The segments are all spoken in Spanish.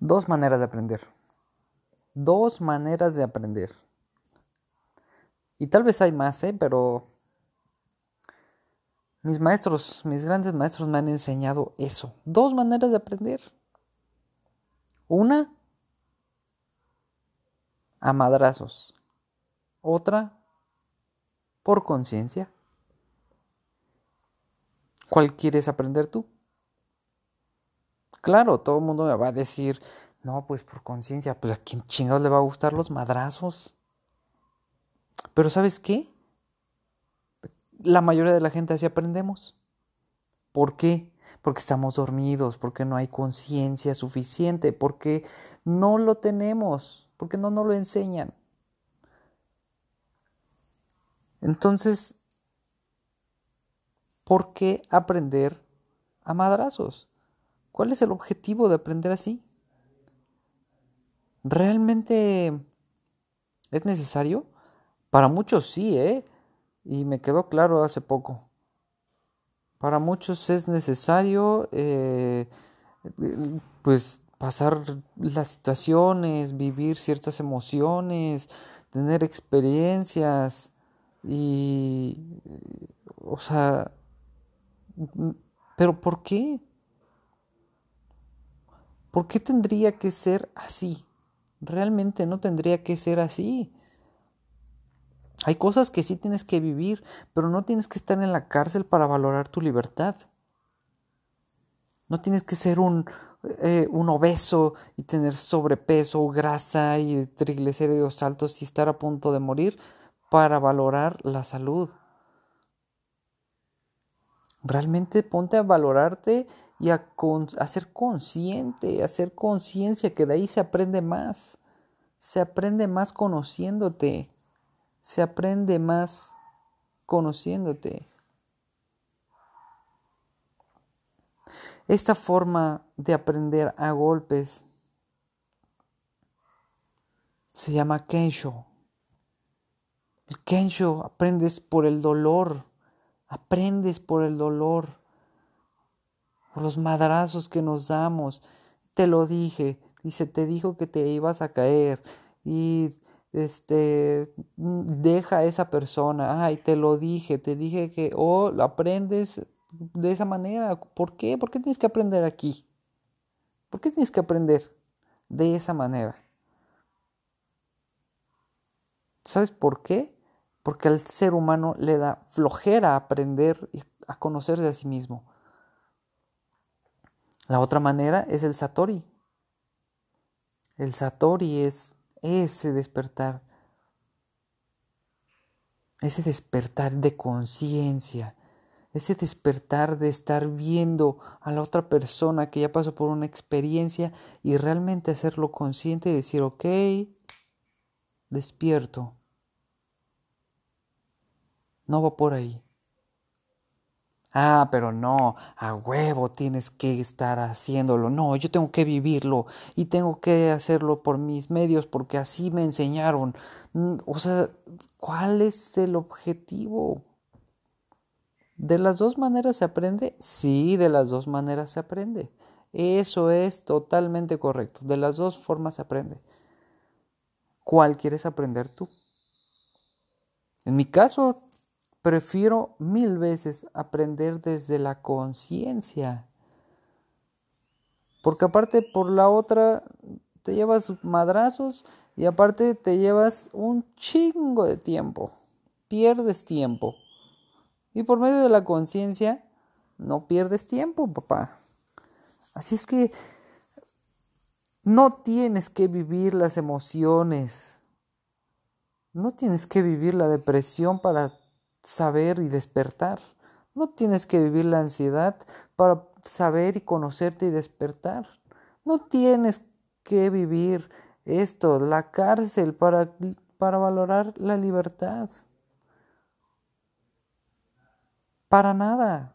Dos maneras de aprender. Dos maneras de aprender. Y tal vez hay más, ¿eh? Pero mis maestros, mis grandes maestros me han enseñado eso. Dos maneras de aprender. Una, a madrazos. Otra, por conciencia. ¿Cuál quieres aprender tú? Claro, todo el mundo me va a decir, no, pues por conciencia, pues a quién chingados le va a gustar los madrazos. Pero ¿sabes qué? La mayoría de la gente así aprendemos. ¿Por qué? Porque estamos dormidos, porque no hay conciencia suficiente, porque no lo tenemos, porque no nos lo enseñan. Entonces, ¿por qué aprender a madrazos? ¿Cuál es el objetivo de aprender así? ¿Realmente es necesario? Para muchos sí, ¿eh? Y me quedó claro hace poco. Para muchos es necesario, eh, pues, pasar las situaciones, vivir ciertas emociones, tener experiencias y, o sea, pero ¿por qué? ¿Por qué tendría que ser así? Realmente no tendría que ser así. Hay cosas que sí tienes que vivir, pero no tienes que estar en la cárcel para valorar tu libertad. No tienes que ser un, eh, un obeso y tener sobrepeso, grasa y triglicéridos altos y estar a punto de morir para valorar la salud. Realmente ponte a valorarte y a, ser consciente, a hacer conciencia, que de ahí se aprende más. Se aprende más conociéndote se aprende más conociéndote. Esta forma de aprender a golpes se llama Kensho. El Kensho aprendes por el dolor, aprendes por el dolor, los madrazos que nos damos. Te lo dije, dice, te dijo que te ibas a caer y este, deja a esa persona, ay, te lo dije, te dije que, o oh, aprendes de esa manera, ¿por qué? ¿Por qué tienes que aprender aquí? ¿Por qué tienes que aprender de esa manera? ¿Sabes por qué? Porque al ser humano le da flojera aprender a conocerse a sí mismo. La otra manera es el Satori. El Satori es ese despertar, ese despertar de conciencia, ese despertar de estar viendo a la otra persona que ya pasó por una experiencia y realmente hacerlo consciente y decir, ok, despierto, no va por ahí. Ah, pero no, a huevo tienes que estar haciéndolo. No, yo tengo que vivirlo y tengo que hacerlo por mis medios porque así me enseñaron. Mm, o sea, ¿cuál es el objetivo? ¿De las dos maneras se aprende? Sí, de las dos maneras se aprende. Eso es totalmente correcto. De las dos formas se aprende. ¿Cuál quieres aprender tú? En mi caso, Prefiero mil veces aprender desde la conciencia. Porque aparte por la otra te llevas madrazos y aparte te llevas un chingo de tiempo. Pierdes tiempo. Y por medio de la conciencia no pierdes tiempo, papá. Así es que no tienes que vivir las emociones. No tienes que vivir la depresión para saber y despertar. No tienes que vivir la ansiedad para saber y conocerte y despertar. No tienes que vivir esto, la cárcel, para, para valorar la libertad. Para nada.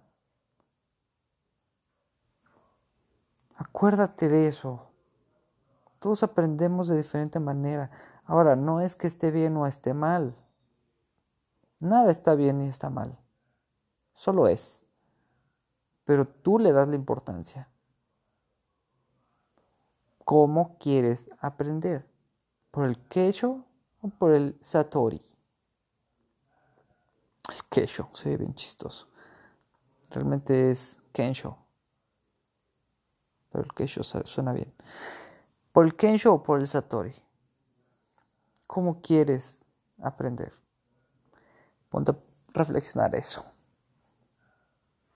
Acuérdate de eso. Todos aprendemos de diferente manera. Ahora, no es que esté bien o esté mal. Nada está bien ni está mal. Solo es. Pero tú le das la importancia. ¿Cómo quieres aprender? ¿Por el Keisho o por el Satori? El Keisho, se ve bien chistoso. Realmente es Kensho. Pero el Keisho suena bien. ¿Por el Kensho o por el Satori? ¿Cómo quieres aprender? Ponte a reflexionar eso.